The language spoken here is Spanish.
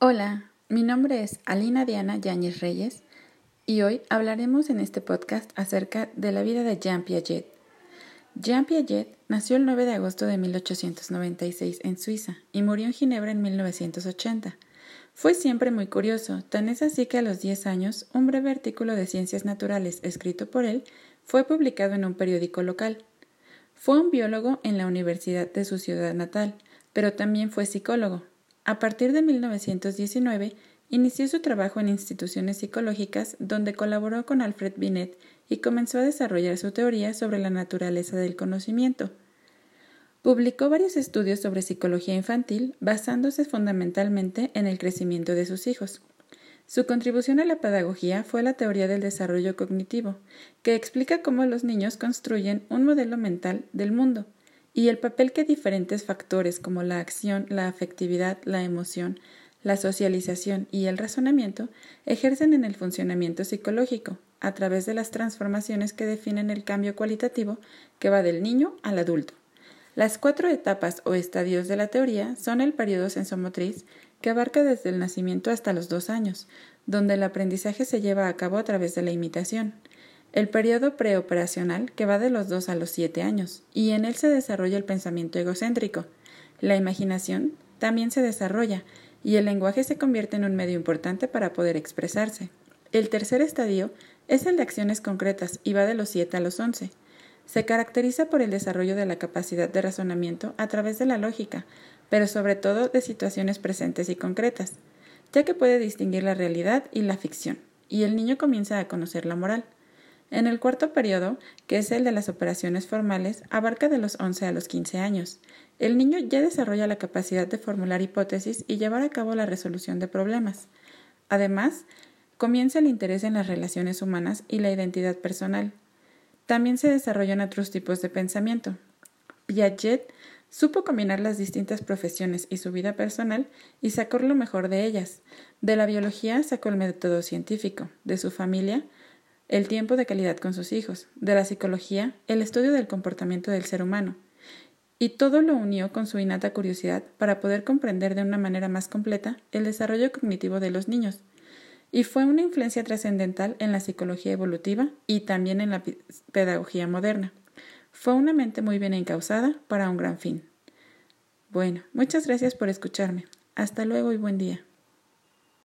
Hola, mi nombre es Alina Diana Yáñez Reyes y hoy hablaremos en este podcast acerca de la vida de Jean Piaget. Jean Piaget nació el 9 de agosto de 1896 en Suiza y murió en Ginebra en 1980. Fue siempre muy curioso, tan es así que a los 10 años un breve artículo de ciencias naturales escrito por él fue publicado en un periódico local. Fue un biólogo en la universidad de su ciudad natal, pero también fue psicólogo, a partir de 1919, inició su trabajo en instituciones psicológicas donde colaboró con Alfred Binet y comenzó a desarrollar su teoría sobre la naturaleza del conocimiento. Publicó varios estudios sobre psicología infantil basándose fundamentalmente en el crecimiento de sus hijos. Su contribución a la pedagogía fue la teoría del desarrollo cognitivo, que explica cómo los niños construyen un modelo mental del mundo y el papel que diferentes factores como la acción, la afectividad, la emoción, la socialización y el razonamiento ejercen en el funcionamiento psicológico a través de las transformaciones que definen el cambio cualitativo que va del niño al adulto. Las cuatro etapas o estadios de la teoría son el periodo sensomotriz, que abarca desde el nacimiento hasta los dos años, donde el aprendizaje se lleva a cabo a través de la imitación, el periodo preoperacional que va de los 2 a los 7 años, y en él se desarrolla el pensamiento egocéntrico. La imaginación también se desarrolla, y el lenguaje se convierte en un medio importante para poder expresarse. El tercer estadio es el de acciones concretas y va de los 7 a los 11. Se caracteriza por el desarrollo de la capacidad de razonamiento a través de la lógica, pero sobre todo de situaciones presentes y concretas, ya que puede distinguir la realidad y la ficción, y el niño comienza a conocer la moral. En el cuarto periodo, que es el de las operaciones formales, abarca de los 11 a los 15 años. El niño ya desarrolla la capacidad de formular hipótesis y llevar a cabo la resolución de problemas. Además, comienza el interés en las relaciones humanas y la identidad personal. También se desarrollan otros tipos de pensamiento. Piaget supo combinar las distintas profesiones y su vida personal y sacó lo mejor de ellas. De la biología sacó el método científico, de su familia el tiempo de calidad con sus hijos, de la psicología, el estudio del comportamiento del ser humano, y todo lo unió con su innata curiosidad para poder comprender de una manera más completa el desarrollo cognitivo de los niños, y fue una influencia trascendental en la psicología evolutiva y también en la pedagogía moderna. Fue una mente muy bien encausada para un gran fin. Bueno, muchas gracias por escucharme. Hasta luego y buen día.